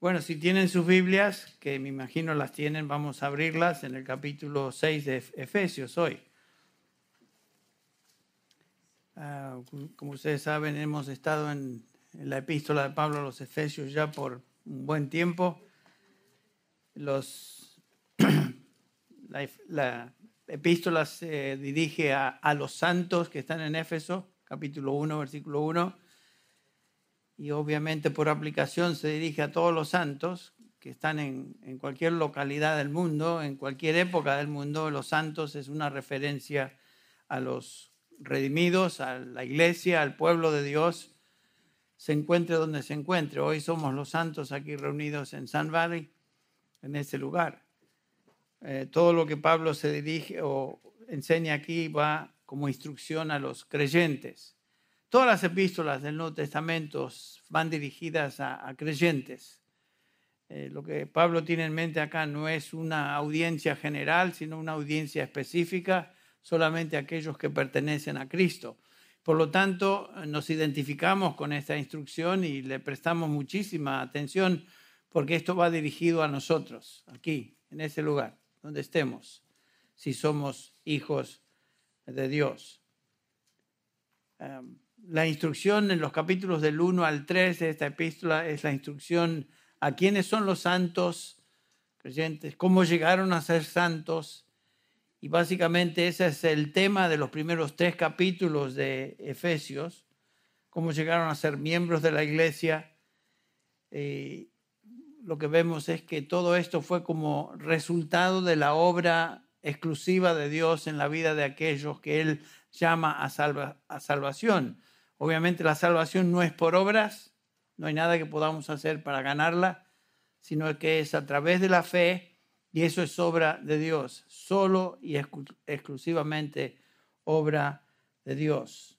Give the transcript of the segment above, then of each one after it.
Bueno, si tienen sus Biblias, que me imagino las tienen, vamos a abrirlas en el capítulo 6 de Efesios hoy. Ah, como ustedes saben, hemos estado en, la epístola de Pablo a los Efesios ya por un buen tiempo. La, epístola se dirige a, a los santos que están en Éfeso, capítulo 1, versículo 1 y obviamente por aplicación se dirige a todos los santos que están en, cualquier localidad del mundo, en cualquier época del mundo. Los santos es una referencia a los redimidos, a la iglesia, al pueblo de Dios, se encuentre donde se encuentre. Hoy somos los santos aquí reunidos en San Valley, en ese lugar. Eh, todo lo que Pablo se dirige o enseña aquí va como instrucción a los creyentes. Todas las epístolas del Nuevo Testamento van dirigidas a, creyentes. Eh, lo que Pablo tiene en mente acá no es una audiencia general, sino una audiencia específica, solamente aquellos que pertenecen a Cristo. Por lo tanto, nos identificamos con esta instrucción y le prestamos muchísima atención porque esto va dirigido a nosotros, aquí, en ese lugar, donde estemos, si somos hijos de Dios. Em, la instrucción en los capítulos del 1 al 3 de esta epístola es la instrucción a quiénes son los santos creyentes, cómo llegaron a ser santos. Y básicamente ese es el tema de los primeros tres capítulos de Efesios, cómo llegaron a ser miembros de la iglesia. Eh, lo que vemos es que todo esto fue como resultado de la obra exclusiva de Dios en la vida de aquellos que Él llama a, a salvación. Obviamente la salvación no es por obras, no hay nada que podamos hacer para ganarla, sino que es a través de la fe y eso es obra de Dios, solo y exclusivamente obra de Dios.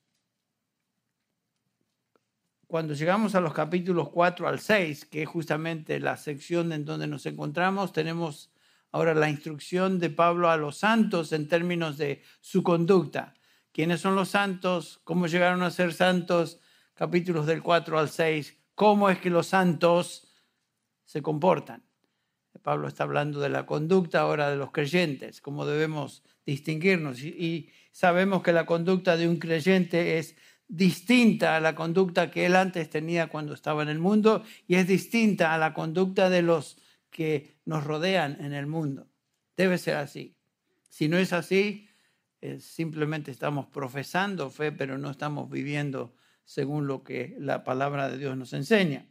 Cuando llegamos a los capítulos 4 al 6, que es justamente la sección en donde nos encontramos, tenemos ahora la instrucción de Pablo a los santos en términos de su conducta quiénes son los santos, cómo llegaron a ser santos, capítulos del 4 al 6, cómo es que los santos se comportan. Pablo está hablando de la conducta ahora de los creyentes, cómo debemos distinguirnos. Y, sabemos que la conducta de un creyente es distinta a la conducta que él antes tenía cuando estaba en el mundo y es distinta a la conducta de los que nos rodean en el mundo. Debe ser así. Si no es así, simplemente estamos profesando fe, pero no estamos viviendo según lo que la palabra de Dios nos enseña.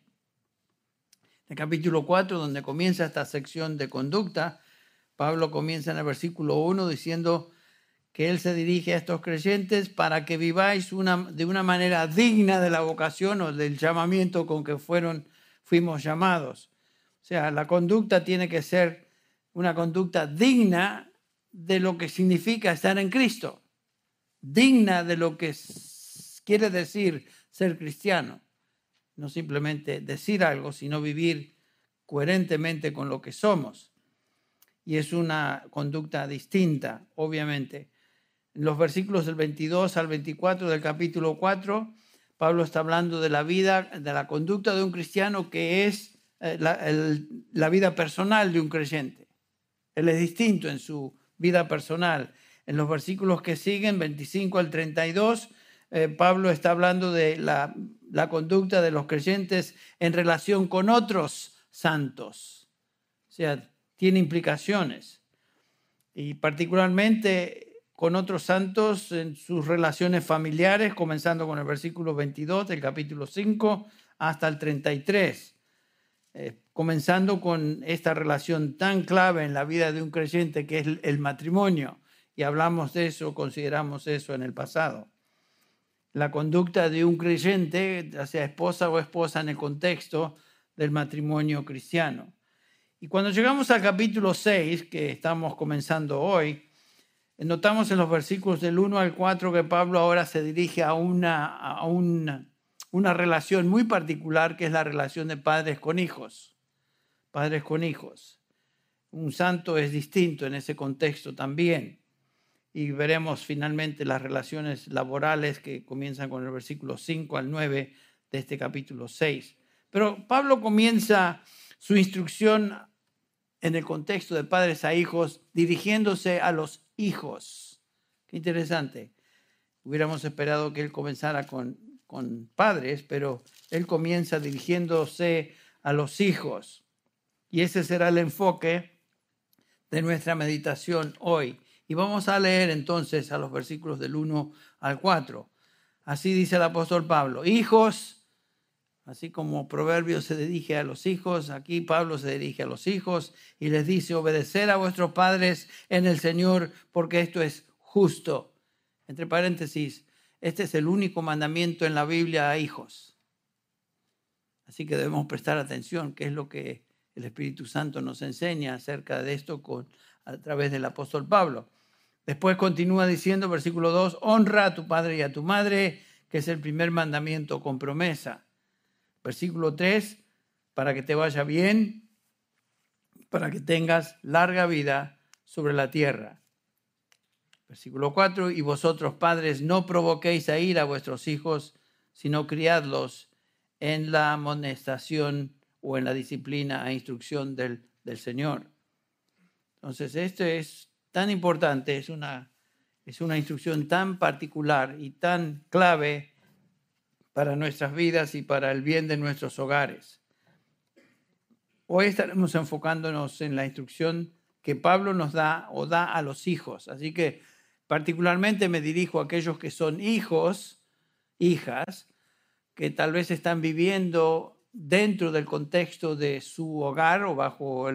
En el capítulo 4, donde comienza esta sección de conducta, Pablo comienza en el versículo 1 diciendo que él se dirige a estos creyentes para que viváis de una manera digna de la vocación o del llamamiento con que fueron, fuimos llamados. O sea, la conducta tiene que ser una conducta digna de lo que significa estar en Cristo, digna de lo que quiere decir ser cristiano. No simplemente decir algo, sino vivir coherentemente con lo que somos. Y es una conducta distinta, obviamente. En los versículos del 22 al 24 del capítulo 4, Pablo está hablando de la vida, de la conducta de un cristiano que es eh, la, la vida personal de un creyente. Él es distinto en su vida personal. En los versículos que siguen, 25 al 32, eh, Pablo está hablando de la, conducta de los creyentes en relación con otros santos. O sea, tiene implicaciones. Y particularmente con otros santos en sus relaciones familiares, comenzando con el versículo 22 del capítulo 5 hasta el 33. Eh, comenzando con esta relación tan clave en la vida de un creyente que es el matrimonio. Y hablamos de eso, consideramos eso en el pasado. La conducta de un creyente, ya sea esposa o esposa, en el contexto del matrimonio cristiano. Y cuando llegamos al capítulo 6, que estamos comenzando hoy, notamos en los versículos del 1 al 4 que Pablo ahora se dirige a una, a una una relación muy particular que es la relación de padres con hijos. Padres con hijos. Un santo es distinto en ese contexto también. Y veremos finalmente las relaciones laborales que comienzan con el versículo 5 al 9 de este capítulo 6. Pero Pablo comienza su instrucción en el contexto de padres a hijos, dirigiéndose a los hijos. Qué interesante. Hubiéramos esperado que él comenzara con, con padres, pero él comienza dirigiéndose a los hijos. Y ese será el enfoque de nuestra meditación hoy. Y vamos a leer entonces a los versículos del 1 al 4. Así dice el apóstol Pablo, hijos, así como Proverbios se dirige a los hijos, aquí Pablo se dirige a los hijos y les dice, obedecer a vuestros padres en el Señor, porque esto es justo. Entre paréntesis, este es el único mandamiento en la Biblia a hijos. Así que debemos prestar atención, qué es lo que el Espíritu Santo nos enseña acerca de esto con, a través del apóstol Pablo. Después continúa diciendo, versículo 2, honra a tu padre y a tu madre, que es el primer mandamiento con promesa. Versículo 3, para que te vaya bien, para que tengas larga vida sobre la tierra. Versículo 4, y vosotros padres no provoquéis a ir a vuestros hijos, sino criadlos en la amonestación o en la disciplina e instrucción del, del Señor. Entonces, esto es tan importante, es una, es una instrucción tan particular y tan clave para nuestras vidas y para el bien de nuestros hogares. Hoy estaremos enfocándonos en la instrucción que Pablo nos da o da a los hijos. Así que particularmente me dirijo a aquellos que son hijos, hijas, que tal vez están viviendo dentro del contexto de su hogar o bajo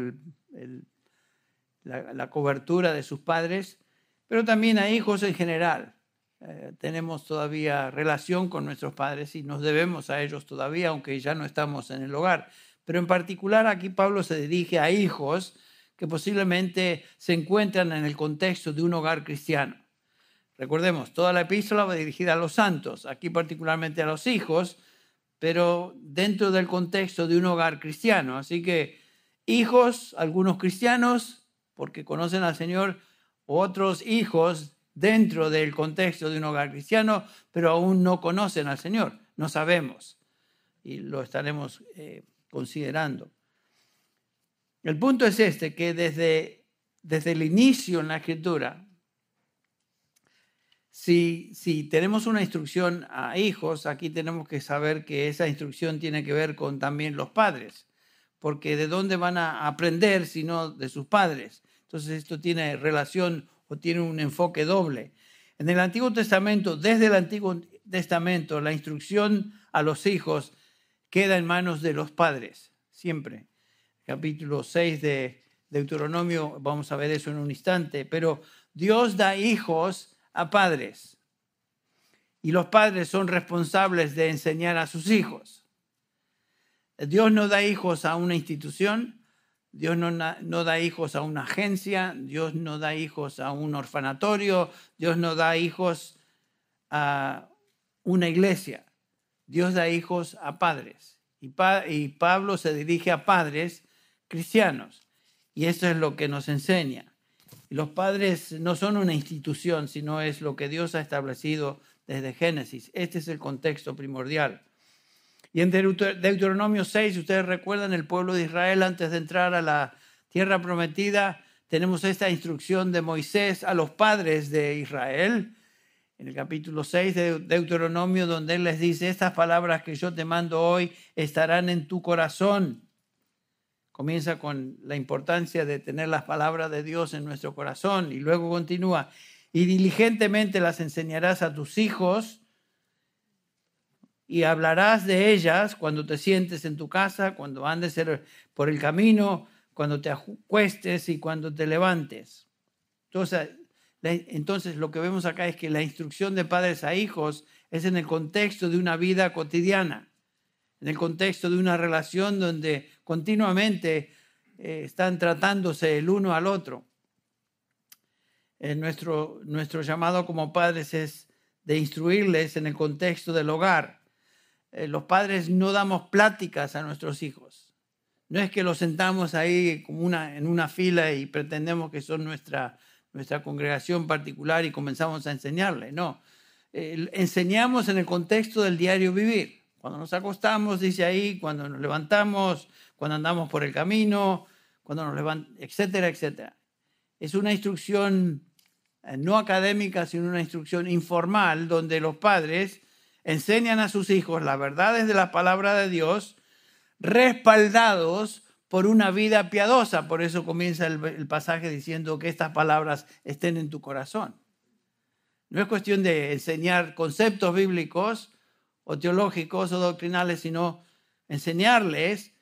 la, cobertura de sus padres, pero también a hijos en general. Eh, tenemos todavía relación con nuestros padres y nos debemos a ellos todavía, aunque ya no estamos en el hogar. Pero en particular aquí Pablo se dirige a hijos que posiblemente se encuentran en el contexto de un hogar cristiano. Recordemos, toda la epístola va dirigida a los santos, aquí particularmente a los hijos, pero dentro del contexto de un hogar cristiano. Así que hijos, algunos cristianos, porque conocen al Señor, otros hijos dentro del contexto de un hogar cristiano, pero aún no conocen al Señor, no sabemos, y lo estaremos eh, considerando. El punto es este, que desde, desde el inicio en la escritura, si, tenemos una instrucción a hijos, aquí tenemos que saber que esa instrucción tiene que ver con también los padres, porque de dónde van a aprender si no de sus padres. Entonces esto tiene relación o tiene un enfoque doble. En el Antiguo Testamento, desde el Antiguo Testamento, la instrucción a los hijos queda en manos de los padres, siempre. Capítulo 6 de Deuteronomio, vamos a ver eso en un instante, pero Dios da hijos a padres. Y los padres son responsables de enseñar a sus hijos. Dios no da hijos a una institución, Dios no, no, da hijos a una agencia, Dios no da hijos a un orfanatorio, Dios no da hijos a una iglesia. Dios da hijos a padres. Y, y Pablo se dirige a padres cristianos. Y eso es lo que nos enseña. Los padres no son una institución, sino es lo que Dios ha establecido desde Génesis. Este es el contexto primordial. Y en Deuteronomio 6, ustedes recuerdan, el pueblo de Israel antes de entrar a la tierra prometida, tenemos esta instrucción de Moisés a los padres de Israel, en el capítulo 6 de Deuteronomio, donde él les dice, estas palabras que yo te mando hoy estarán en tu corazón comienza con la importancia de tener las palabras de Dios en nuestro corazón y luego continúa, y diligentemente las enseñarás a tus hijos y hablarás de ellas cuando te sientes en tu casa, cuando andes por el camino, cuando te acuestes y cuando te levantes. Entonces, entonces, lo que vemos acá es que la instrucción de padres a hijos es en el contexto de una vida cotidiana en el contexto de una relación donde continuamente eh, están tratándose el uno al otro. Eh, nuestro, llamado como padres es de instruirles en el contexto del hogar. Eh, los padres no damos pláticas a nuestros hijos. No es que los sentamos ahí en una fila y pretendemos que son nuestra, nuestra congregación particular y comenzamos a enseñarles. No, enseñamos en el contexto del diario vivir. Cuando nos acostamos, dice ahí, cuando nos levantamos, cuando andamos por el camino, cuando nos levantamos, etcétera, etcétera. Es una instrucción eh, no académica, sino una instrucción informal donde los padres enseñan a sus hijos las verdades de la palabra de Dios, respaldados por una vida piadosa. Por eso comienza el, pasaje diciendo que estas palabras estén en tu corazón. No es cuestión de enseñar conceptos bíblicos o teológicos o doctrinales, sino enseñarles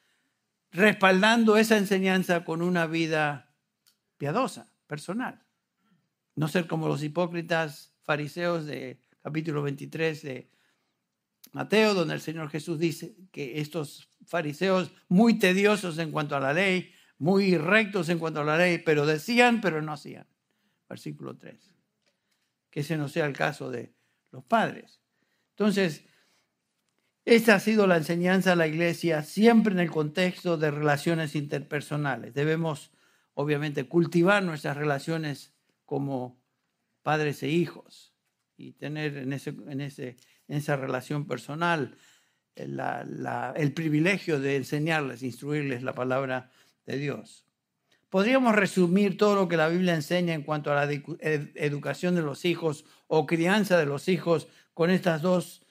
respaldando esa enseñanza con una vida piadosa, personal. No ser como los hipócritas fariseos de capítulo 23 de Mateo, donde el Señor Jesús dice que estos fariseos muy tediosos en cuanto a la ley, muy rectos en cuanto a la ley, pero decían, pero no hacían. Versículo 3. Que ese no sea el caso de los padres. Entonces, esta ha sido la enseñanza de la iglesia siempre en el contexto de relaciones interpersonales. Debemos, obviamente, cultivar nuestras relaciones como padres e hijos y tener en, ese, en, ese, en esa relación personal el privilegio de enseñarles, instruirles la palabra de Dios. Podríamos resumir todo lo que la Biblia enseña en cuanto a la educación de los hijos o crianza de los hijos con estas dos eh,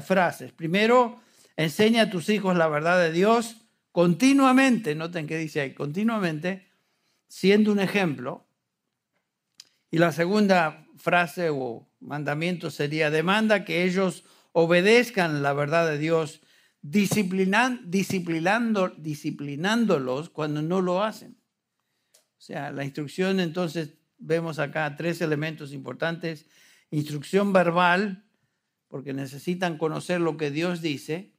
frases. Primero, enseña a tus hijos la verdad de Dios continuamente, noten que dice ahí, continuamente, siendo un ejemplo. Y la segunda frase o mandamiento sería, demanda que ellos obedezcan la verdad de Dios, disciplinando, disciplinándolos cuando no lo hacen. O sea, la instrucción entonces vemos acá tres elementos importantes. Instrucción verbal, porque necesitan conocer lo que Dios dice.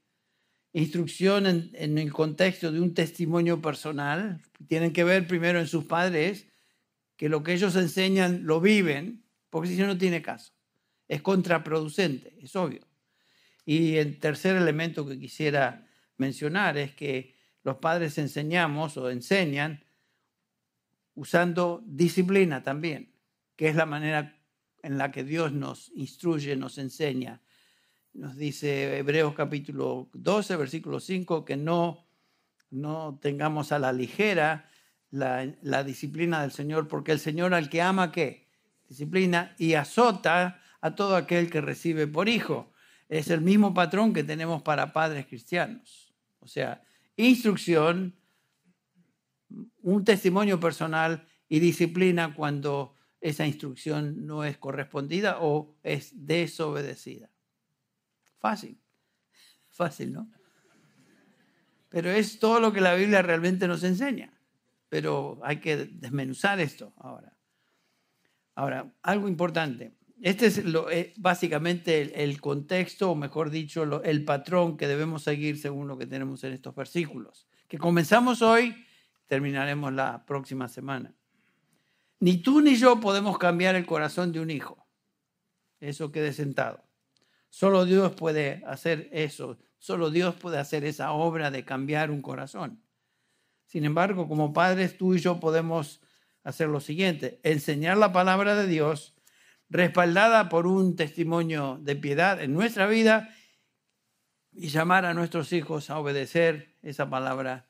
Instrucción en, en el contexto de un testimonio personal. Tienen que ver primero en sus padres que lo que ellos enseñan lo viven, porque si no, no tiene caso. Es contraproducente, es obvio. Y el tercer elemento que quisiera mencionar es que los padres enseñamos o enseñan usando disciplina también, que es la manera en la que Dios nos instruye, nos enseña. Nos dice Hebreos capítulo 12, versículo 5, que no, no tengamos a la ligera la, la disciplina del Señor, porque el Señor al que ama, ¿qué? Disciplina y azota a todo aquel que recibe por hijo es el mismo patrón que tenemos para padres cristianos. O sea, instrucción, un testimonio personal y disciplina cuando esa instrucción no es correspondida o es desobedecida. Fácil, fácil, ¿no? Pero es todo lo que la Biblia realmente nos enseña. Pero hay que desmenuzar esto ahora. Ahora, algo importante. Este es eh, básicamente el, contexto, o mejor dicho, el patrón que debemos seguir según lo que tenemos en estos versículos, que comenzamos hoy, terminaremos la próxima semana. Ni tú ni yo podemos cambiar el corazón de un hijo. Eso quede sentado. Solo Dios puede hacer eso. Solo Dios puede hacer esa obra de cambiar un corazón. Sin embargo, como padres, tú y yo podemos hacer lo siguiente, enseñar la palabra de Dios respaldada por un testimonio de piedad en nuestra vida y llamar a nuestros hijos a obedecer esa palabra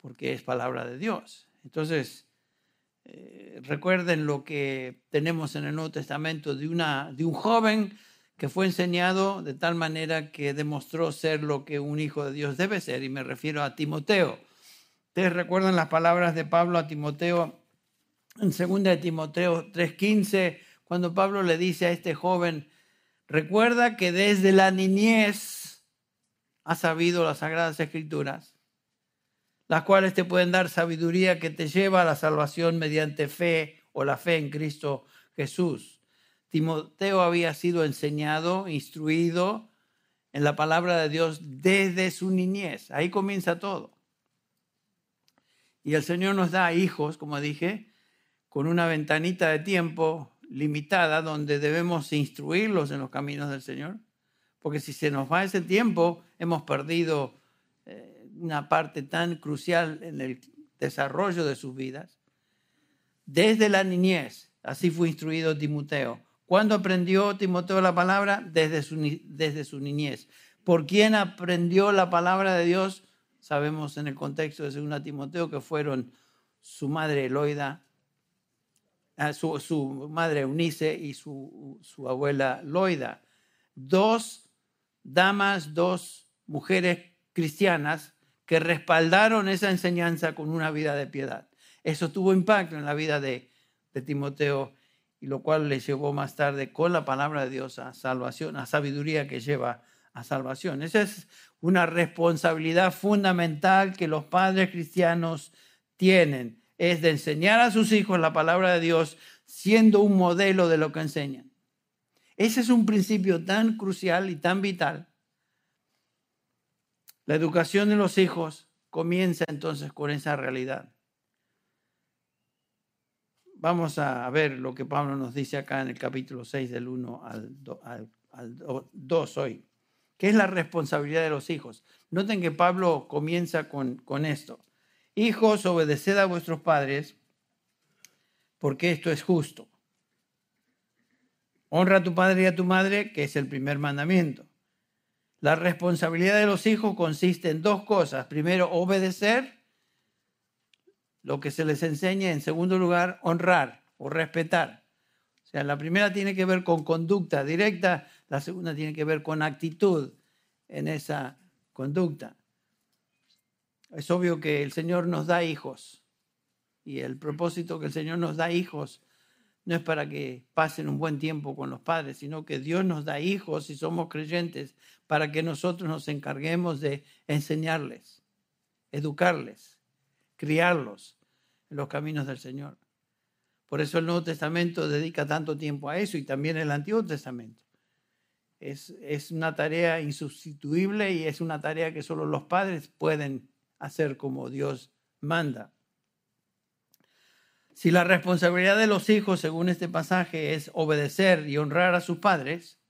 porque es palabra de Dios. Entonces, eh, recuerden lo que tenemos en el Nuevo Testamento de, una, de un joven que fue enseñado de tal manera que demostró ser lo que un hijo de Dios debe ser, y me refiero a Timoteo. Ustedes recuerdan las palabras de Pablo a Timoteo en 2 de Timoteo 3:15, cuando Pablo le dice a este joven, recuerda que desde la niñez has sabido las sagradas escrituras, las cuales te pueden dar sabiduría que te lleva a la salvación mediante fe o la fe en Cristo Jesús. Timoteo había sido enseñado, instruido en la palabra de Dios desde su niñez. Ahí comienza todo. Y el Señor nos da hijos, como dije, con una ventanita de tiempo limitada donde debemos instruirlos en los caminos del Señor. Porque si se nos va ese tiempo, hemos perdido una parte tan crucial en el desarrollo de sus vidas. Desde la niñez, así fue instruido Timoteo. ¿Cuándo aprendió Timoteo la palabra? Desde su, desde su niñez. ¿Por quién aprendió la palabra de Dios? sabemos en el contexto de 2 Timoteo que fueron su madre Eloida, ah, su, madre Eunice y su, su abuela Loida. Dos damas, dos mujeres cristianas que respaldaron esa enseñanza con una vida de piedad. Eso tuvo impacto en la vida de, Timoteo y lo cual le llevó más tarde con la palabra de Dios a salvación, a sabiduría que lleva a salvación. Esa es una responsabilidad fundamental que los padres cristianos tienen, es de enseñar a sus hijos la palabra de Dios siendo un modelo de lo que enseñan. Ese es un principio tan crucial y tan vital. La educación de los hijos comienza entonces con esa realidad. Vamos a ver lo que Pablo nos dice acá en el capítulo 6 del 1 al, 2 hoy. ¿Qué es la responsabilidad de los hijos? Noten que Pablo comienza con, con esto. Hijos, obedeced a vuestros padres, porque esto es justo. Honra a tu padre y a tu madre, que es el primer mandamiento. La responsabilidad de los hijos consiste en dos cosas. Primero, obedecer lo que se les enseña. En segundo lugar, honrar o respetar. O sea, la primera tiene que ver con conducta directa, la segunda tiene que ver con actitud en esa conducta. Es obvio que el Señor nos da hijos y el propósito que el Señor nos da hijos no es para que pasen un buen tiempo con los padres, sino que Dios nos da hijos y somos creyentes para que nosotros nos encarguemos de enseñarles, educarles, criarlos en los caminos del Señor. Por eso el Nuevo Testamento dedica tanto tiempo a eso y también el Antiguo Testamento. Es, es una tarea insustituible y es una tarea que solo los padres pueden hacer como Dios manda. Si la responsabilidad de los hijos, según este pasaje, es obedecer y honrar a sus padres,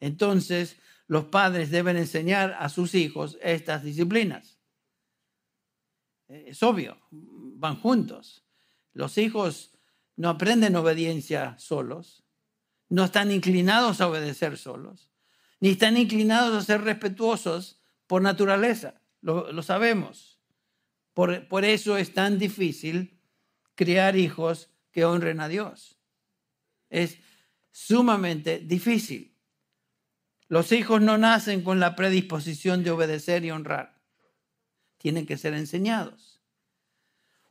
entonces los padres deben enseñar a sus hijos estas disciplinas. Es obvio, van juntos. Los hijos no aprenden obediencia solos, no están inclinados a obedecer solos, ni están inclinados a ser respetuosos por naturaleza, lo, sabemos. Por, por eso es tan difícil criar hijos que honren a Dios. Es sumamente difícil. Los hijos no nacen con la predisposición de obedecer y honrar. Tienen que ser enseñados.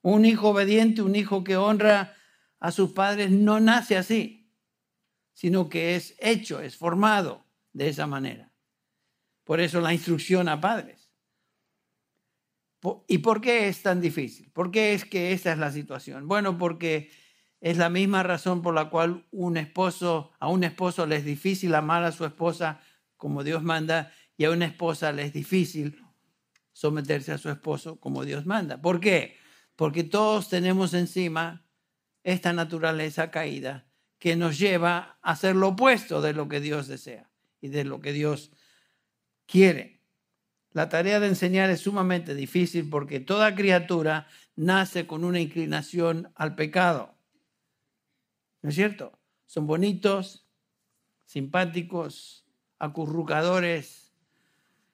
Un hijo obediente, un hijo que honra a sus padres, no nace así, sino que es hecho, es formado de esa manera. Por eso la instrucción a padres. ¿Y por qué es tan difícil? ¿Por qué es que esa es la situación? Bueno, porque es la misma razón por la cual un esposo, a un esposo le es difícil amar a su esposa como Dios manda y a una esposa le es difícil someterse a su esposo como Dios manda. ¿Por qué? Porque todos tenemos encima esta naturaleza caída que nos lleva a hacer lo opuesto de lo que Dios desea y de lo que Dios quiere. La tarea de enseñar es sumamente difícil porque toda criatura nace con una inclinación al pecado. ¿No es cierto? Son bonitos, simpáticos, acurrucadores.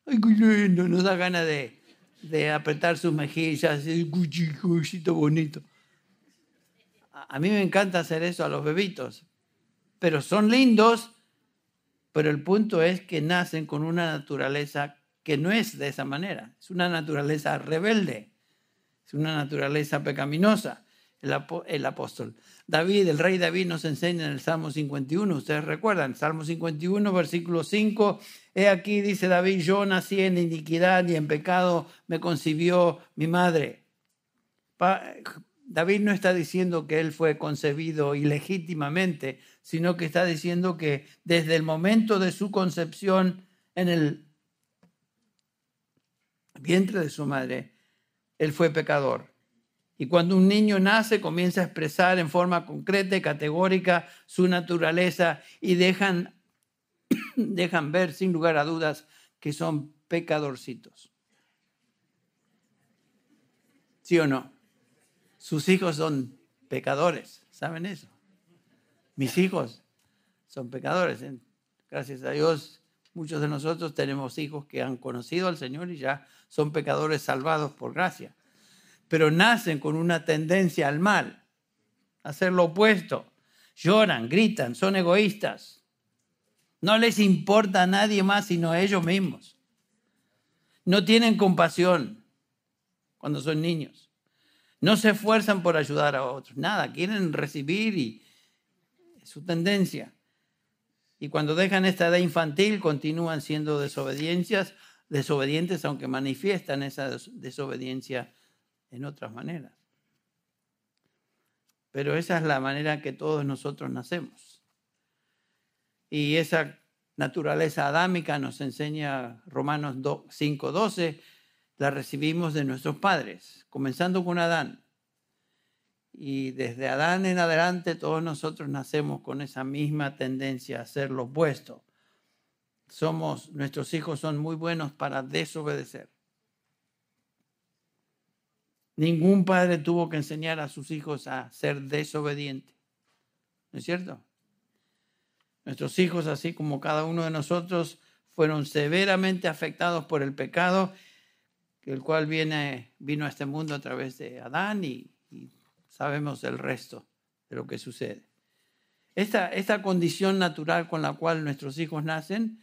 Ay, qué lindo, nos da ganas de, de apretar sus mejillas, bonito. A mí me encanta hacer eso a los bebitos, pero son lindos, pero el punto es que nacen con una naturaleza que no es de esa manera, es una naturaleza rebelde, es una naturaleza pecaminosa el, apóstol. David, el rey David nos enseña en el Salmo 51, ustedes recuerdan, Salmo 51, versículo 5, he aquí, dice David, yo nací en iniquidad y en pecado me concibió mi madre. David no está diciendo que él fue concebido ilegítimamente, sino que está diciendo que desde el momento de su concepción en el vientre de su madre, él fue pecador. Y cuando un niño nace, comienza a expresar en forma concreta y categórica su naturaleza y dejan, dejan ver sin lugar a dudas que son pecadorcitos. ¿Sí o no? Sus hijos son pecadores, ¿saben eso? Mis hijos son pecadores. Gracias a Dios Muchos de nosotros tenemos hijos que han conocido al Señor y ya son pecadores salvados por gracia, pero nacen con una tendencia al mal, hacer lo opuesto. Lloran, gritan, son egoístas. No les importa a nadie más sino a ellos mismos. No tienen compasión cuando son niños. No se esfuerzan por ayudar a otros. Nada, quieren recibir y es su tendencia. Y cuando dejan esta edad infantil continúan siendo desobediencias, desobedientes aunque manifiestan esa desobediencia en otras maneras. Pero esa es la manera que todos nosotros nacemos. Y esa naturaleza adámica nos enseña Romanos 5:12, la recibimos de nuestros padres, comenzando con Adán. Y desde Adán en adelante todos nosotros nacemos con esa misma tendencia a hacer lo opuesto. Somos, nuestros hijos son muy buenos para desobedecer. Ningún padre tuvo que enseñar a sus hijos a ser desobedientes. ¿No es cierto? Nuestros hijos, así como cada uno de nosotros, fueron severamente afectados por el pecado, el cual viene, vino a este mundo a través de Adán y sabemos el resto de lo que sucede. Esta, esta condición natural con la cual nuestros hijos nacen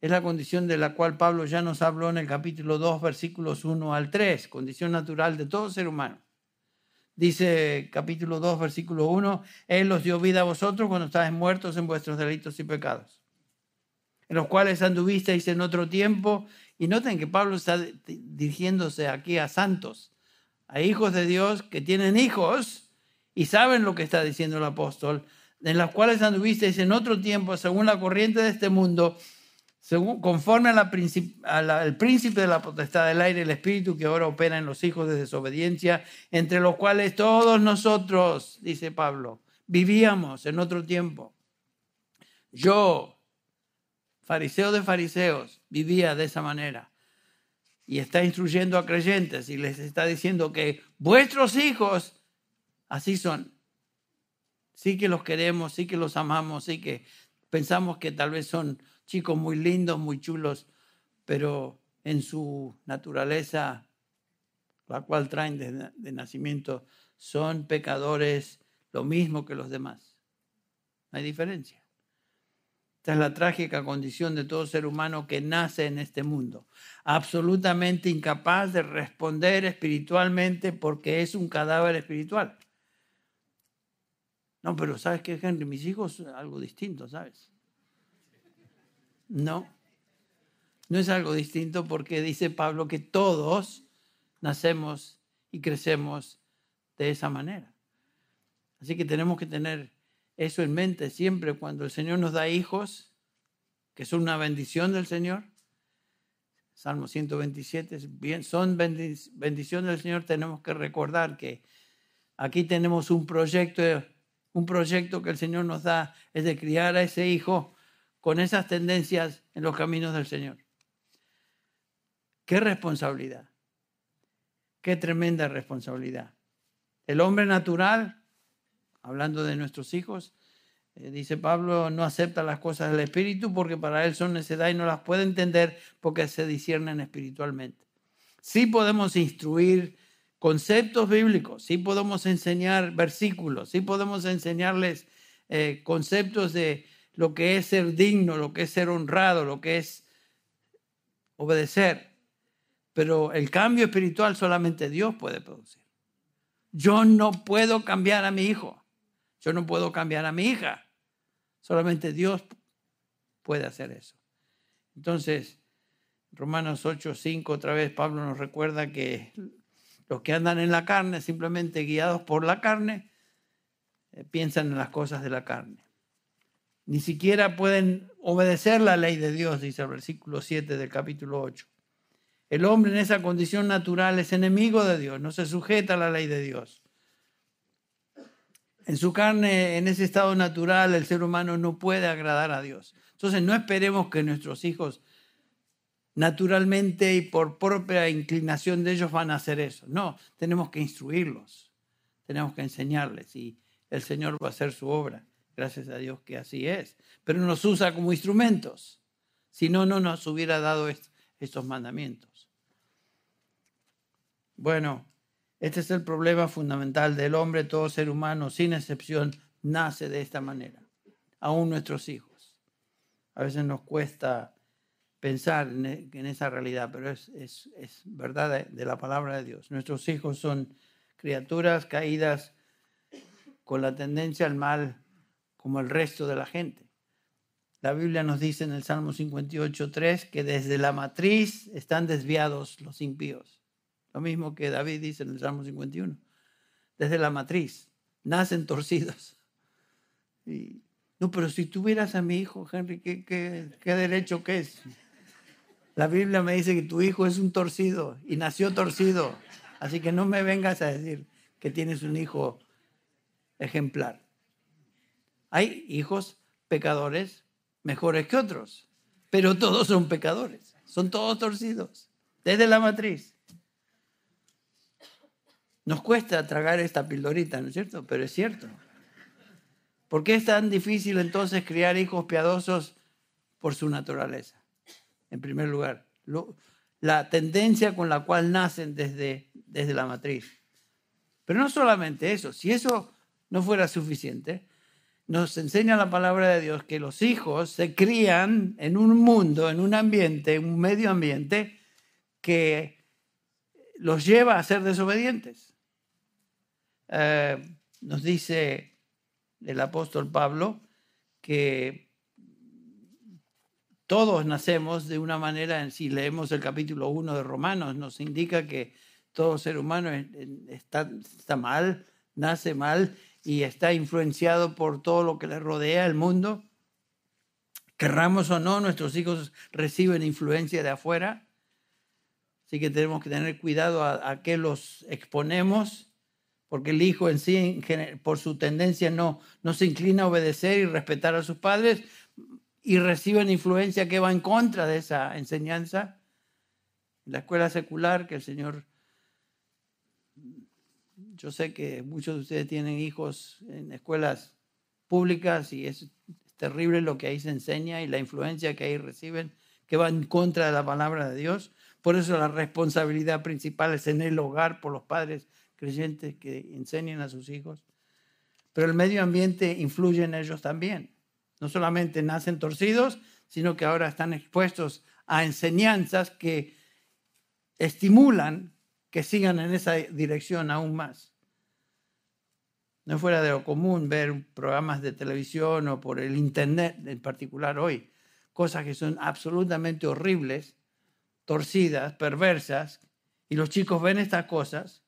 es la condición de la cual Pablo ya nos habló en el capítulo 2, versículos 1 al 3, condición natural de todo ser humano. Dice capítulo 2, versículo 1, Él los dio vida a vosotros cuando estáis muertos en vuestros delitos y pecados, en los cuales anduvisteis en otro tiempo. Y noten que Pablo está dirigiéndose aquí a santos, a hijos de Dios que tienen hijos y saben lo que está diciendo el apóstol, en las cuales anduvisteis en otro tiempo según la corriente de este mundo, conforme al príncipe de la potestad del aire, el espíritu que ahora opera en los hijos de desobediencia, entre los cuales todos nosotros, dice Pablo, vivíamos en otro tiempo. Yo, fariseo de fariseos, vivía de esa manera y está instruyendo a creyentes y les está diciendo que vuestros hijos así son. Sí que los queremos, sí que los amamos, sí que pensamos que tal vez son chicos muy lindos, muy chulos, pero en su naturaleza, la cual traen de, nacimiento, son pecadores lo mismo que los demás. No hay diferencia. Esta es la trágica condición de todo ser humano que nace en este mundo. Absolutamente incapaz de responder espiritualmente porque es un cadáver espiritual. No, pero ¿sabes qué, Henry? Mis hijos algo distinto, ¿sabes? No. No es algo distinto porque dice Pablo que todos nacemos y crecemos de esa manera. Así que tenemos que tener eso en mente siempre cuando el Señor nos da hijos, que son una bendición del Señor. Salmo 127, bien, son bendiciones del Señor, tenemos que recordar que aquí tenemos un proyecto, un proyecto que el Señor nos da, es de criar a ese hijo con esas tendencias en los caminos del Señor. Qué responsabilidad, qué tremenda responsabilidad. El hombre natural hablando de nuestros hijos, eh, dice Pablo, no acepta las cosas del Espíritu porque para él son necedad y no las puede entender porque se disciernen espiritualmente. Sí podemos instruir conceptos bíblicos, sí podemos enseñar versículos, sí podemos enseñarles eh, conceptos de lo que es ser digno, lo que es ser honrado, lo que es obedecer. Pero el cambio espiritual solamente Dios puede producir. Yo no puedo cambiar a mi hijo. Yo no puedo cambiar a mi hija. Solamente Dios puede hacer eso. Entonces, Romanos 8, 5, otra vez Pablo nos recuerda que los que andan en la carne, simplemente guiados por la carne, eh, piensan en las cosas de la carne. Ni siquiera pueden obedecer la ley de Dios, dice el versículo 7 del capítulo 8. El hombre en esa condición natural es enemigo de Dios, no se sujeta a la ley de Dios. En su carne, en ese estado natural, el ser humano no puede agradar a Dios. Entonces no esperemos que nuestros hijos naturalmente y por propia inclinación de ellos van a hacer eso. No, tenemos que instruirlos, tenemos que enseñarles y el Señor va a hacer su obra. Gracias a Dios que así es. Pero nos usa como instrumentos. Si no, no nos hubiera dado estos mandamientos. Bueno, este es el problema fundamental del hombre, todo ser humano, sin excepción, nace de esta manera. Aún nuestros hijos. A veces nos cuesta pensar en, e, esa realidad, pero es, verdad de la palabra de Dios. Nuestros hijos son criaturas caídas con la tendencia al mal como el resto de la gente. La Biblia nos dice en el Salmo 58.3 que desde la matriz están desviados los impíos. Lo mismo que David dice en el Salmo 51. Desde la matriz nacen torcidos. No, pero si tuvieras a mi hijo, Henry, ¿qué, qué, qué derecho que es? La Biblia me dice que tu hijo es un torcido y nació torcido. Así que no me vengas a decir que tienes un hijo ejemplar. Hay hijos pecadores mejores que otros, pero todos son pecadores, son todos torcidos, desde la matriz. Nos cuesta tragar esta pildorita, ¿no es cierto? Pero es cierto. ¿Por qué es tan difícil entonces criar hijos piadosos por su naturaleza? En primer lugar, la tendencia con la cual nacen desde, desde la matriz. Pero no solamente eso, si eso no fuera suficiente, nos enseña la palabra de Dios que los hijos se crían en un mundo, en un ambiente, un medio ambiente que los lleva a ser desobedientes. Eh, nos dice el apóstol Pablo que todos nacemos de una manera, si leemos el capítulo 1 de Romanos, nos indica que todo ser humano está mal, nace mal y está influenciado por todo lo que le rodea el mundo. Querramos o no, nuestros hijos reciben influencia de afuera. Así que tenemos que tener cuidado a, a qué los exponemos, porque el hijo en sí, por su tendencia, no, no se inclina a obedecer y respetar a sus padres y reciben influencia que va en contra de esa enseñanza. la escuela secular que el Señor yo sé que muchos de ustedes tienen hijos en escuelas públicas y es terrible lo que ahí se enseña y la influencia que ahí reciben, que va en contra de la palabra de Dios. Por eso la responsabilidad principal es en el hogar por los padres creyentes que enseñan a sus hijos. Pero el medio ambiente influye en ellos también. No solamente nacen torcidos, sino que ahora están expuestos a enseñanzas que estimulan que sigan en esa dirección aún más. No fuera de lo común ver programas de televisión o por el Internet en particular hoy, cosas que son absolutamente horribles, torcidas, perversas, y los chicos ven estas cosas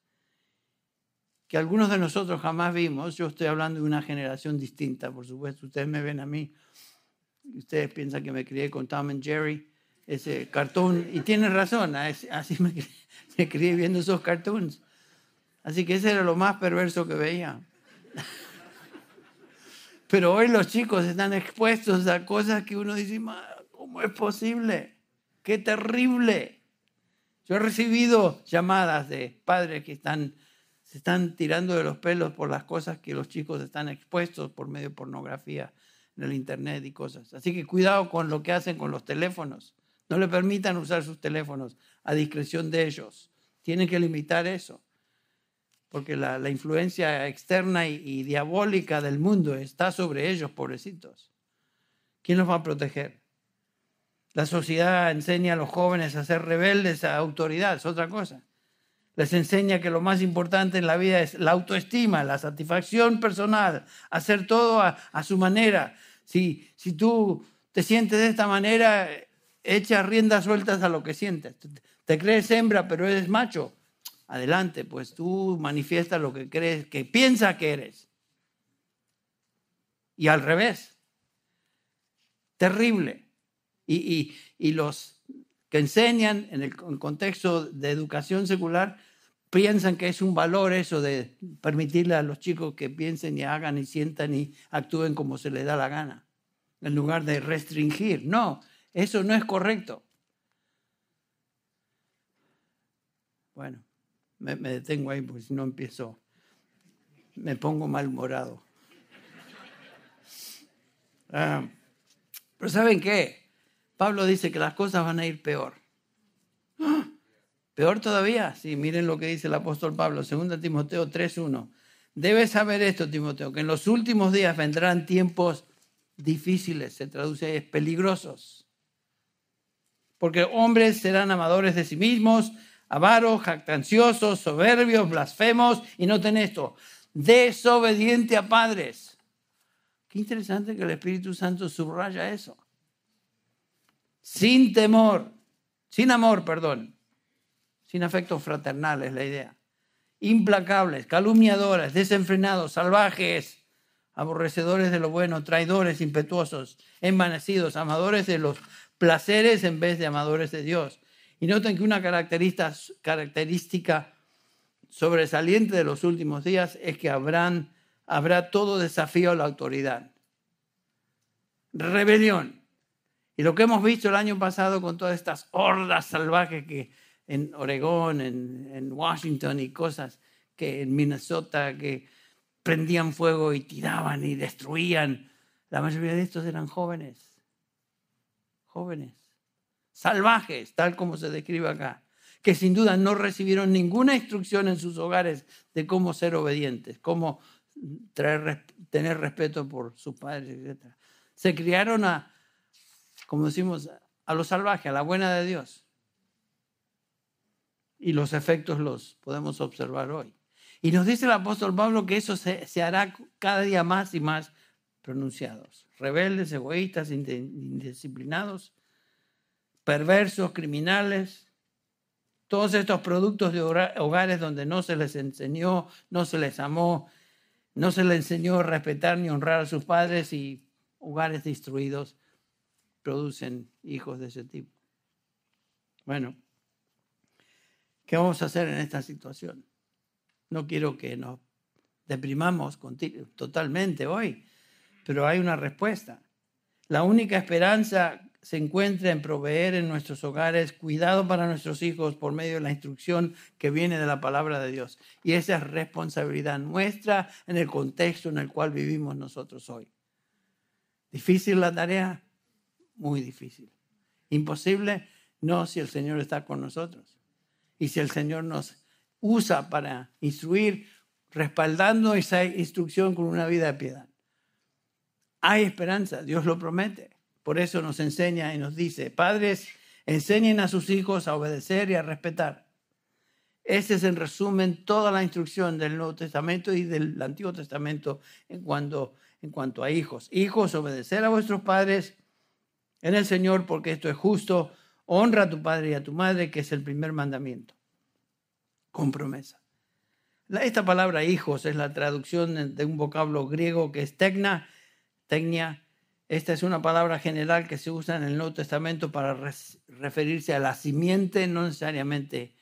que algunos de nosotros jamás vimos. Yo estoy hablando de una generación distinta, por supuesto. Ustedes me ven a mí, ustedes piensan que me crié con Tom and Jerry, ese cartoon, y tienen razón, así me me crié viendo esos cartoons. Así que ese era lo más perverso que veía. Pero hoy los chicos están expuestos a cosas que uno dice, ¿cómo es posible? ¡Qué terrible! Yo he recibido llamadas de padres que están, se están tirando de los pelos por las cosas que los chicos están expuestos por medio de pornografía en el internet y cosas. Así que cuidado con lo que hacen con los teléfonos. No le permitan usar sus teléfonos a discreción de ellos. Tienen que limitar eso, porque la, influencia externa y, diabólica del mundo está sobre ellos, pobrecitos. ¿Quién los va a proteger? La sociedad enseña a los jóvenes a ser rebeldes a autoridad, es otra cosa. Les enseña que lo más importante en la vida es la autoestima, la satisfacción personal, hacer todo a, a su manera. Si, si tú te sientes de esta manera, echa riendas sueltas a lo que sientes. Te crees hembra, pero eres macho. Adelante, pues tú manifiestas lo que crees, que piensa que eres. Y al revés. Terrible. Y, y los que enseñan en el contexto de educación secular piensan que es un valor eso de permitirle a los chicos que piensen y hagan y sientan y actúen como se les da la gana, en lugar de restringir. No, eso no es correcto. Bueno, me, detengo ahí porque si no empiezo, me pongo malhumorado. Ah, pero ¿saben qué? Pablo dice que las cosas van a ir peor. Peor todavía, sí, miren lo que dice el apóstol Pablo, 2 Timoteo 3.1. Debes saber esto, Timoteo, que en los últimos días vendrán tiempos difíciles, se traduce es peligrosos. Porque hombres serán amadores de sí mismos, avaros, jactanciosos, soberbios, blasfemos, y noten esto, desobediente a padres. Qué interesante que el Espíritu Santo subraya eso. Sin temor, sin amor, perdón, sin afectos fraternales, la idea. Implacables, calumniadores, desenfrenados, salvajes, aborrecedores de lo bueno, traidores, impetuosos, envanecidos, amadores de los placeres en vez de amadores de Dios. Y noten que una característica sobresaliente de los últimos días es que habrán, habrá todo desafío a la autoridad. Rebelión. Y lo que hemos visto el año pasado con todas estas hordas salvajes que en Oregón, en, Washington y cosas que en Minnesota que prendían fuego y tiraban y destruían. La mayoría de estos eran jóvenes, jóvenes, salvajes, tal como se describe acá, que sin duda no recibieron ninguna instrucción en sus hogares de cómo ser obedientes, cómo tener respeto por sus padres, etc. Se criaron a, como decimos, a lo salvaje, a la buena de Dios y los efectos los podemos observar hoy. Y nos dice el apóstol Pablo que eso se, hará cada día más y más pronunciados. Rebeldes, egoístas, indisciplinados, perversos, criminales, todos estos productos de hogares donde no se les enseñó, no se les amó, no se les enseñó a respetar ni honrar a sus padres y hogares destruidos producen hijos de ese tipo. Bueno, ¿Qué vamos a hacer en esta situación? No quiero que nos deprimamos totalmente hoy, pero hay una respuesta. La única esperanza se encuentra en proveer en nuestros hogares cuidado para nuestros hijos por medio de la instrucción que viene de la palabra de Dios. Y esa es responsabilidad nuestra en el contexto en el cual vivimos nosotros hoy. ¿Difícil la tarea? Muy difícil. ¿Imposible? No si el Señor está con nosotros y si el Señor nos usa para instruir, respaldando esa instrucción con una vida de piedad. Hay esperanza, Dios lo promete. Por eso nos enseña y nos dice, padres, enseñen a sus hijos a obedecer y a respetar. Ese es en resumen toda la instrucción del Nuevo Testamento y del Antiguo Testamento en cuanto, a hijos. Hijos, obedecer a vuestros padres en el Señor porque esto es justo honra a tu padre y a tu madre, que es el primer mandamiento, con promesa. Esta palabra hijos es la traducción de un vocablo griego que es tecna, tecnia. Esta es una palabra general que se usa en el Nuevo Testamento para referirse a la simiente, no necesariamente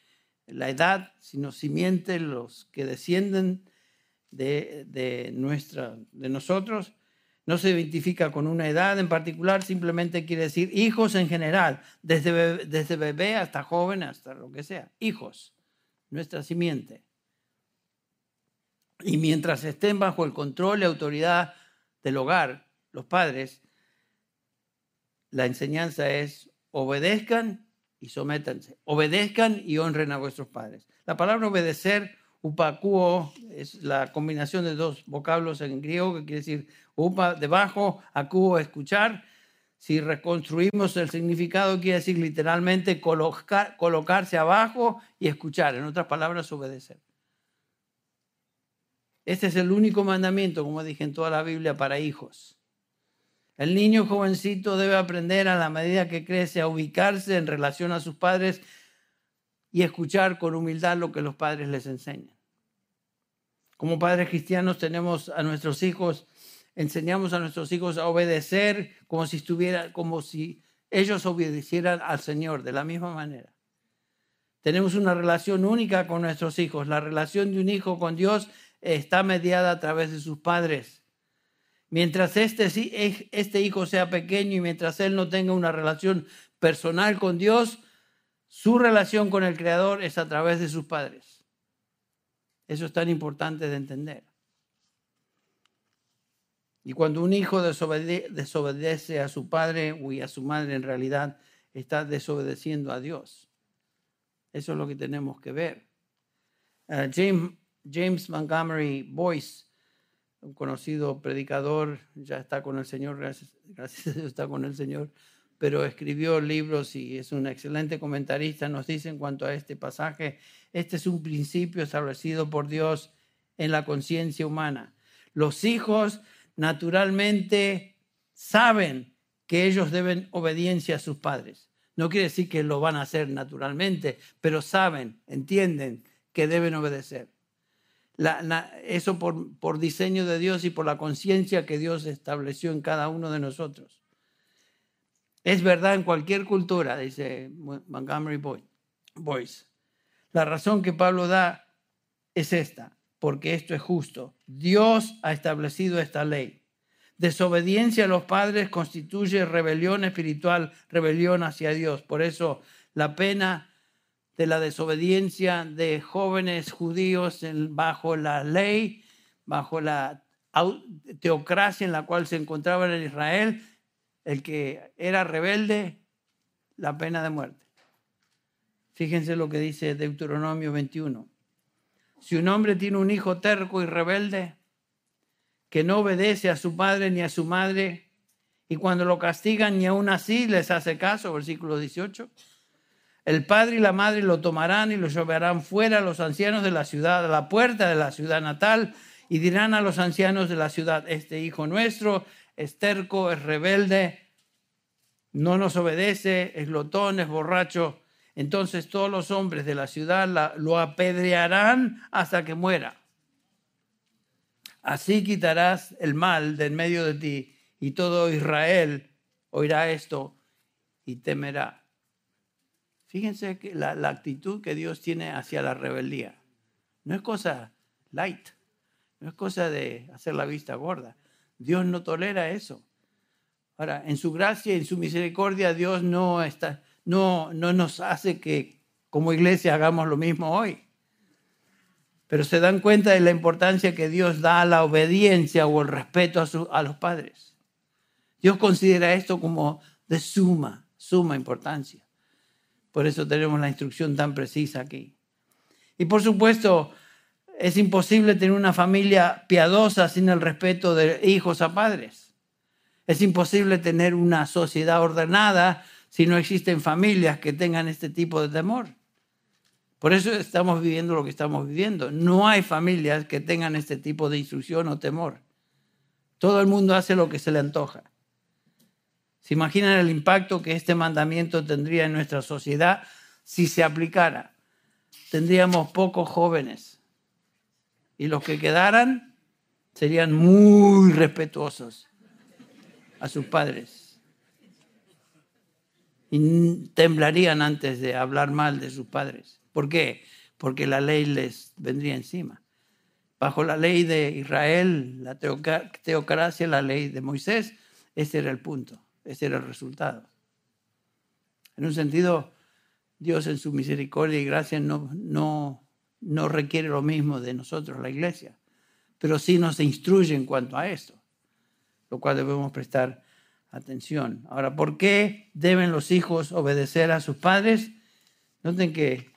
la edad, sino simiente, los que descienden de, de, nuestra, de nosotros no se identifica con una edad en particular, simplemente quiere decir hijos en general, desde bebé, desde bebé hasta joven, hasta lo que sea, hijos, nuestra simiente. Y mientras estén bajo el control y autoridad del hogar, los padres, la enseñanza es obedezcan y sométanse, obedezcan y honren a vuestros padres. La palabra obedecer Upakuo es la combinación de dos vocablos en griego que quiere decir upa debajo, akuo escuchar. Si reconstruimos el significado quiere decir literalmente colocar, colocarse abajo y escuchar, en otras palabras obedecer. Este es el único mandamiento, como dije en toda la Biblia, para hijos. El niño jovencito debe aprender a la medida que crece a ubicarse en relación a sus padres y escuchar con humildad lo que los padres les enseñan. Como padres cristianos tenemos a nuestros hijos, enseñamos a nuestros hijos a obedecer como si estuviera, como si ellos obedecieran al Señor de la misma manera. Tenemos una relación única con nuestros hijos. La relación de un hijo con Dios está mediada a través de sus padres. Mientras este, este hijo sea pequeño y mientras él no tenga una relación personal con Dios, su relación con el Creador es a través de sus padres. Eso es tan importante de entender. Y cuando un hijo desobedece a su padre y a su madre, en realidad está desobedeciendo a Dios. Eso es lo que tenemos que ver. Uh, James, James Montgomery Boyce, un conocido predicador, ya está con el Señor, gracias, a Dios está con el Señor, pero escribió libros y es un excelente comentarista, nos dice en cuanto a este pasaje, este es un principio establecido por Dios en la conciencia humana. Los hijos naturalmente saben que ellos deben obediencia a sus padres. No quiere decir que lo van a hacer naturalmente, pero saben, entienden que deben obedecer. Eso por, por diseño de Dios y por la conciencia que Dios estableció en cada uno de nosotros. Es verdad en cualquier cultura, dice Montgomery Boyce. La razón que Pablo da es esta, porque esto es justo. Dios ha establecido esta ley. Desobediencia a los padres constituye rebelión espiritual, rebelión hacia Dios. Por eso la pena de la desobediencia de jóvenes judíos bajo la ley, bajo la teocracia en la cual se encontraban en Israel, el que era rebelde, la pena de muerte. Fíjense lo que dice Deuteronomio 21. Si un hombre tiene un hijo terco y rebelde, que no obedece a su padre ni a su madre, y cuando lo castigan ni aún así les hace caso, versículo 18, el padre y la madre lo tomarán y lo llevarán fuera a los ancianos de la ciudad, a la puerta de la ciudad natal, y dirán a los ancianos de la ciudad, este hijo nuestro es terco, es rebelde, no nos obedece, es lotón, es borracho. Entonces todos los hombres de la ciudad lo apedrearán hasta que muera. Así quitarás el mal de en medio de ti y todo Israel oirá esto y temerá. Fíjense que la, actitud que Dios tiene hacia la rebeldía no es cosa light, no es cosa de hacer la vista gorda. Dios no tolera eso. Ahora, en su gracia y en su misericordia, Dios no, está, no, no nos hace que como iglesia hagamos lo mismo hoy pero se dan cuenta de la importancia que Dios da a la obediencia o el respeto a, los padres. Dios considera esto como de suma, suma importancia. Por eso tenemos la instrucción tan precisa aquí. Y por supuesto, es imposible tener una familia piadosa sin el respeto de hijos a padres. Es imposible tener una sociedad ordenada si no existen familias que tengan este tipo de temor. Por eso estamos viviendo lo que estamos viviendo. No hay familias que tengan este tipo de instrucción o temor. Todo el mundo hace lo que se le antoja. ¿Se imaginan el impacto que este mandamiento tendría en nuestra sociedad si se aplicara? Tendríamos pocos jóvenes y los que quedaran serían muy respetuosos a sus padres y temblarían antes de hablar mal de sus padres. ¿Por qué? Porque la ley les vendría encima. Bajo la ley de Israel, la teocracia, la ley de Moisés, ese era el punto, ese era el resultado. En un sentido, Dios en su misericordia y gracia no, no, no requiere lo mismo de nosotros, la iglesia, pero sí nos instruye en cuanto a esto, lo cual debemos prestar atención. Ahora, ¿por qué deben los hijos obedecer a sus padres? Noten que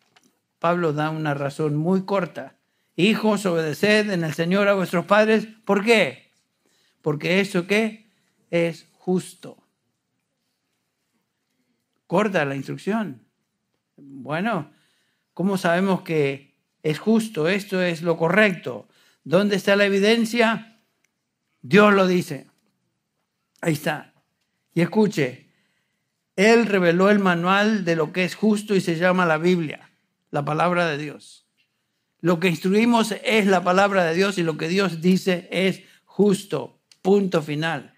Pablo da una razón muy corta. Hijos, obedeced en el Señor a vuestros padres. ¿Por qué? Porque eso qué es justo. Corta la instrucción. Bueno, ¿cómo sabemos que es justo? Esto es lo correcto. ¿Dónde está la evidencia? Dios lo dice. Ahí está. Y escuche, Él reveló el manual de lo que es justo y se llama la Biblia la palabra de Dios. Lo que instruimos es la palabra de Dios y lo que Dios dice es justo. Punto final.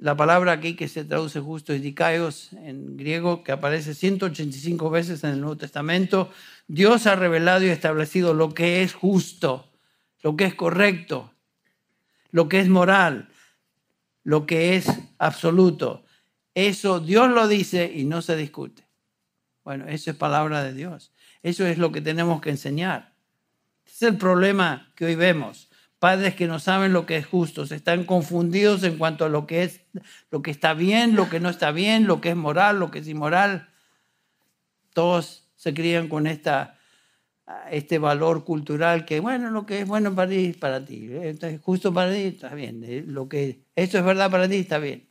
La palabra aquí que se traduce justo es dikaios en griego, que aparece 185 veces en el Nuevo Testamento. Dios ha revelado y establecido lo que es justo, lo que es correcto, lo que es moral, lo que es absoluto. Eso Dios lo dice y no se discute. Bueno, eso es palabra de Dios. Eso es lo que tenemos que enseñar. Es el problema que hoy vemos. Padres que no saben lo que es justo, están confundidos en cuanto a lo que es lo que está bien, lo que no está bien, lo que es moral, lo que es inmoral. Todos se crían con esta este valor cultural que bueno, lo que es bueno para ti, para ti, es justo para ti, está bien, eh, lo que esto es verdad para ti, está bien.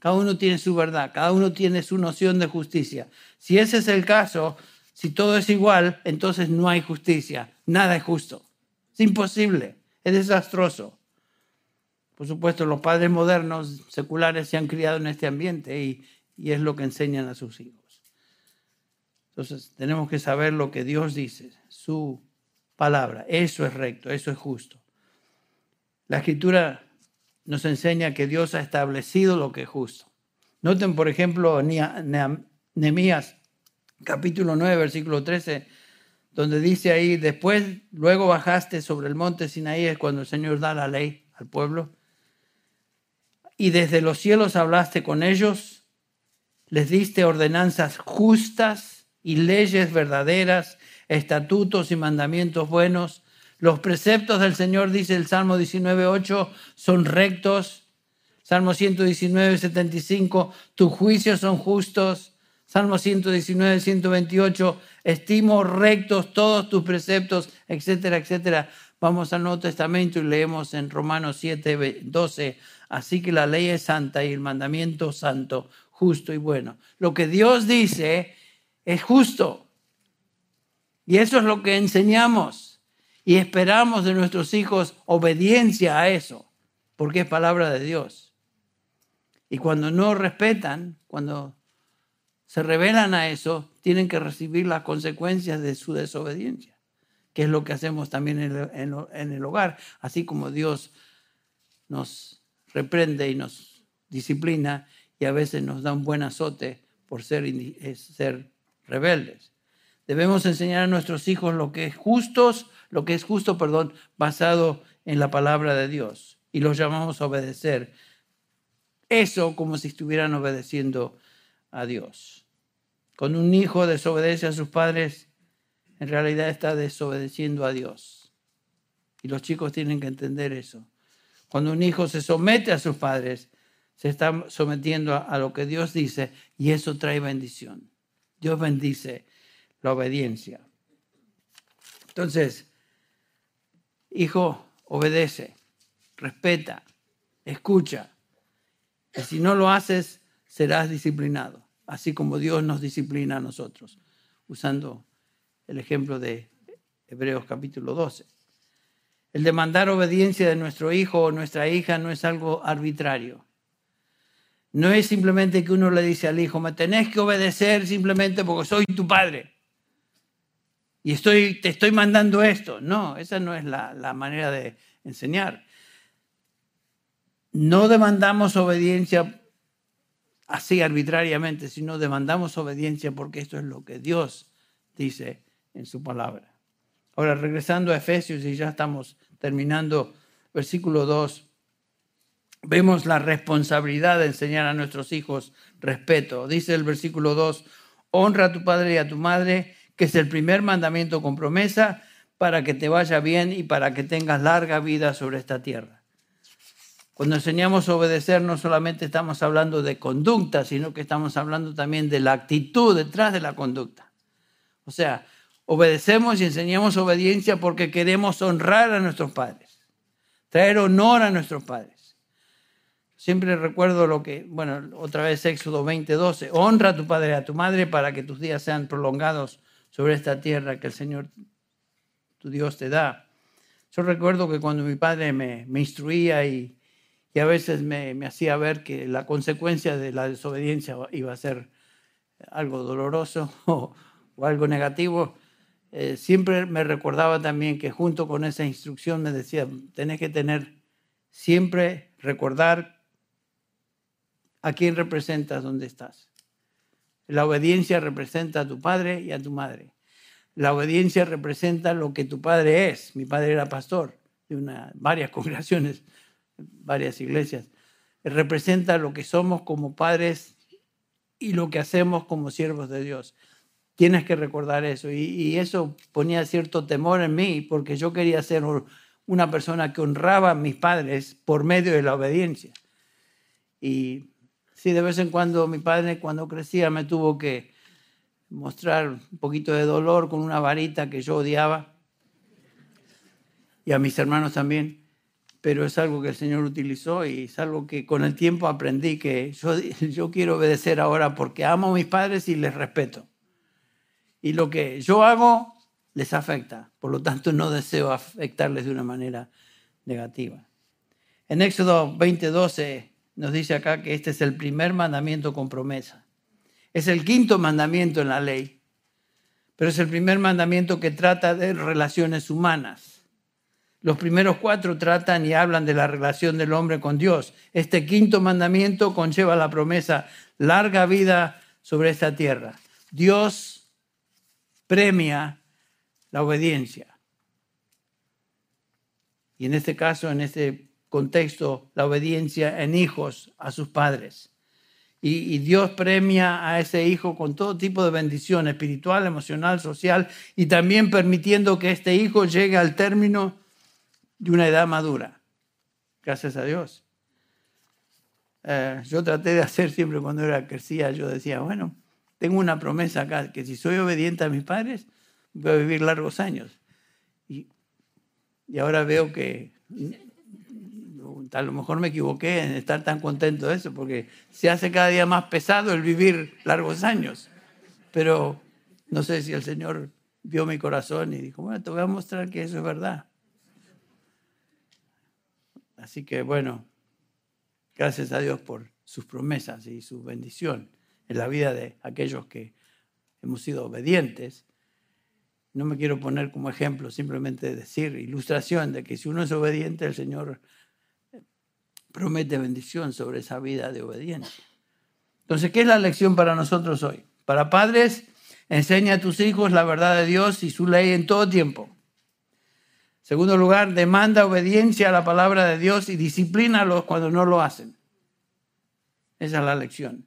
Cada uno tiene su verdad, cada uno tiene su noción de justicia. Si ese es el caso, si todo es igual, entonces no hay justicia, nada es justo. Es imposible, es desastroso. Por supuesto, los padres modernos, seculares, se han criado en este ambiente y, y es lo que enseñan a sus hijos. Entonces, tenemos que saber lo que Dios dice, su palabra. Eso es recto, eso es justo. La escritura nos enseña que Dios ha establecido lo que es justo. Noten, por ejemplo, Nehemías capítulo 9, versículo 13, donde dice ahí, después, luego bajaste sobre el monte Sinaí, es cuando el Señor da la ley al pueblo, y desde los cielos hablaste con ellos, les diste ordenanzas justas y leyes verdaderas, estatutos y mandamientos buenos. Los preceptos del Señor, dice el Salmo 19.8, son rectos. Salmo 119, 75, tus juicios son justos. Salmo 119, 128, estimo rectos todos tus preceptos, etcétera, etcétera. Vamos al Nuevo Testamento y leemos en Romanos 7, 12, así que la ley es santa y el mandamiento santo, justo y bueno. Lo que Dios dice es justo. Y eso es lo que enseñamos. Y esperamos de nuestros hijos obediencia a eso, porque es palabra de Dios. Y cuando no respetan, cuando se revelan a eso, tienen que recibir las consecuencias de su desobediencia, que es lo que hacemos también en el, hogar, así como Dios nos reprende y nos disciplina y a veces nos da un buen azote por ser, ser rebeldes. Debemos enseñar a nuestros hijos lo que es justos, lo que es justo, perdón, basado en la palabra de Dios y los llamamos a obedecer. Eso como si estuvieran obedeciendo a Dios. Cuando un hijo desobedece a sus padres, en realidad está desobedeciendo a Dios. Y los chicos tienen que entender eso. Cuando un hijo se somete a sus padres, se está sometiendo a, lo que Dios dice y eso trae bendición. Dios bendice la obediencia. Entonces, hijo, obedece, respeta, escucha. Y si no lo haces, serás disciplinado, así como Dios nos disciplina a nosotros, usando el ejemplo de Hebreos capítulo 12. El demandar obediencia de nuestro hijo o nuestra hija no es algo arbitrario. No es simplemente que uno le dice al hijo, me tenés que obedecer simplemente porque soy tu padre. Y estoy, te estoy mandando esto. No, esa no es la, la manera de enseñar. No demandamos obediencia así arbitrariamente, sino demandamos obediencia porque esto es lo que Dios dice en su palabra. Ahora, regresando a Efesios y ya estamos terminando, versículo 2, vemos la responsabilidad de enseñar a nuestros hijos respeto. Dice el versículo 2, honra a tu padre y a tu madre, que es el primer mandamiento con promesa para que te vaya bien y para que tengas larga vida sobre esta tierra. Cuando enseñamos a obedecer no solamente estamos hablando de conducta, sino que estamos hablando también de la actitud detrás de la conducta. O sea, obedecemos y enseñamos obediencia porque queremos honrar a nuestros padres, traer honor a nuestros padres. Siempre recuerdo lo que, bueno, otra vez Éxodo 20, 12, honra a tu padre y a tu madre para que tus días sean prolongados sobre esta tierra que el Señor, tu Dios, te da. Yo recuerdo que cuando mi padre me, me instruía y, y a veces me, hacía ver que la consecuencia de la desobediencia iba a ser algo doloroso o, algo negativo. Eh, siempre me recordaba también que junto con esa instrucción me decía, tenés que tener siempre recordar a quién representas donde estás. La obediencia representa a tu padre y a tu madre. La obediencia representa lo que tu padre es. Mi padre era pastor de una, varias congregaciones varias iglesias, representa lo que somos como padres y lo que hacemos como siervos de Dios. Tienes que recordar eso. Y, eso ponía cierto temor en mí porque yo quería ser una persona que honraba a mis padres por medio de la obediencia. Y sí, de vez en cuando mi padre, cuando crecía, me tuvo que mostrar un poquito de dolor con una varita que yo odiaba. Y a mis hermanos también. Pero es algo que el Señor utilizó y es algo que con el tiempo aprendí que yo, yo quiero obedecer ahora porque amo a mis padres y les respeto. Y lo que yo hago les afecta. Por lo tanto, no deseo afectarles de una manera negativa. En Éxodo 20:12 nos dice acá que este es el primer mandamiento con promesa. Es el quinto mandamiento en la ley, pero es el primer mandamiento que trata de relaciones humanas. Los primeros cuatro tratan y hablan de la relación del hombre con Dios. Este quinto mandamiento conlleva la promesa larga vida sobre esta tierra. Dios premia la obediencia. Y en este caso, en este contexto, la obediencia en hijos a sus padres. Y, Dios premia a ese hijo con todo tipo de bendición espiritual, emocional, social, y también permitiendo que este hijo llegue al término de una edad madura. Gracias a Dios. Eh, yo traté de hacer siempre cuando era crecía, yo decía, bueno, tengo una promesa acá, que si soy obediente a mis padres, voy a vivir largos años. Y, y ahora veo que a lo mejor me equivoqué en estar tan contento de eso, porque se hace cada día más pesado el vivir largos años. Pero no sé si el Señor vio mi corazón y dijo, bueno, te voy a mostrar que eso es verdad. Así que bueno, gracias a Dios por sus promesas y su bendición en la vida de aquellos que hemos sido obedientes no me quiero poner como ejemplo, simplemente decir, ilustración de que si uno es obediente, el Señor promete bendición sobre esa vida de obediencia. Entonces, ¿qué es la lección para nosotros hoy? Para padres, enseña a tus hijos la verdad de Dios y su ley en todo tiempo. Segundo lugar, demanda obediencia a la palabra de Dios y disciplínalos cuando no lo hacen. Esa es la lección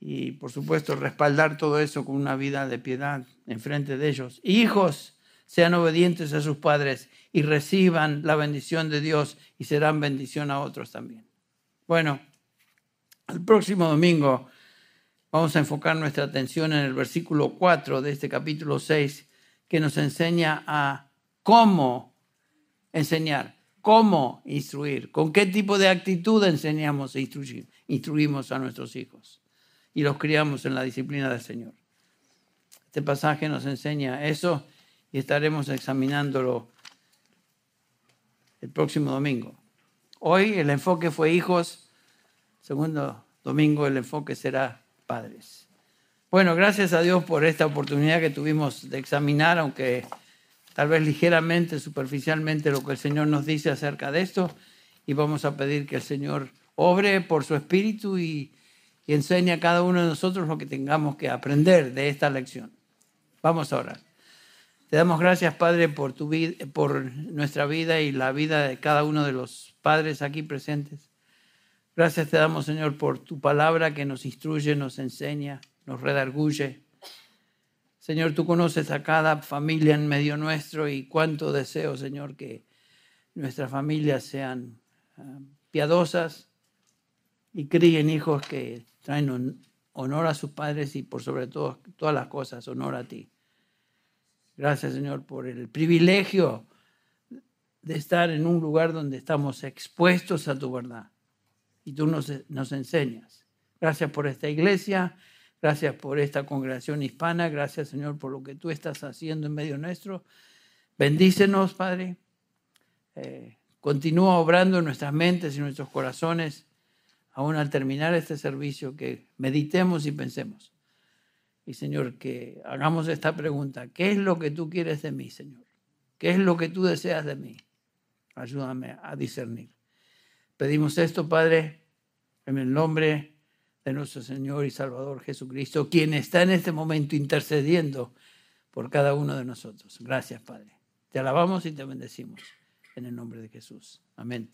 y por supuesto respaldar todo eso con una vida de piedad en frente de ellos. Hijos, sean obedientes a sus padres y reciban la bendición de Dios y serán bendición a otros también. Bueno, el próximo domingo vamos a enfocar nuestra atención en el versículo 4 de este capítulo 6 que nos enseña a cómo enseñar, cómo instruir, con qué tipo de actitud enseñamos e instruimos a nuestros hijos y los criamos en la disciplina del Señor. Este pasaje nos enseña eso y estaremos examinándolo el próximo domingo. Hoy el enfoque fue hijos, segundo domingo el enfoque será padres. Bueno, gracias a Dios por esta oportunidad que tuvimos de examinar, aunque tal vez ligeramente, superficialmente, lo que el Señor nos dice acerca de esto. Y vamos a pedir que el Señor obre por su espíritu y enseña a cada uno de nosotros lo que tengamos que aprender de esta lección. Vamos a orar. Te damos gracias, Padre, por, tu vida, por nuestra vida y la vida de cada uno de los padres aquí presentes. Gracias te damos, Señor, por tu palabra que nos instruye, nos enseña, nos redarguye. Señor, tú conoces a cada familia en medio nuestro y cuánto deseo, Señor, que nuestras familias sean ah, piadosas y críen hijos que traen honor a sus padres y por sobre todo todas las cosas, honor a ti. Gracias Señor por el privilegio de estar en un lugar donde estamos expuestos a tu verdad y tú nos, nos enseñas. Gracias por esta iglesia, gracias por esta congregación hispana, gracias Señor por lo que tú estás haciendo en medio nuestro. Bendícenos, Padre. Eh, continúa obrando en nuestras mentes y nuestros corazones aún al terminar este servicio, que meditemos y pensemos. Y Señor, que hagamos esta pregunta, ¿qué es lo que tú quieres de mí, Señor? ¿Qué es lo que tú deseas de mí? Ayúdame a discernir. Pedimos esto, Padre, en el nombre de nuestro Señor y Salvador Jesucristo, quien está en este momento intercediendo por cada uno de nosotros. Gracias, Padre. Te alabamos y te bendecimos en el nombre de Jesús. Amén.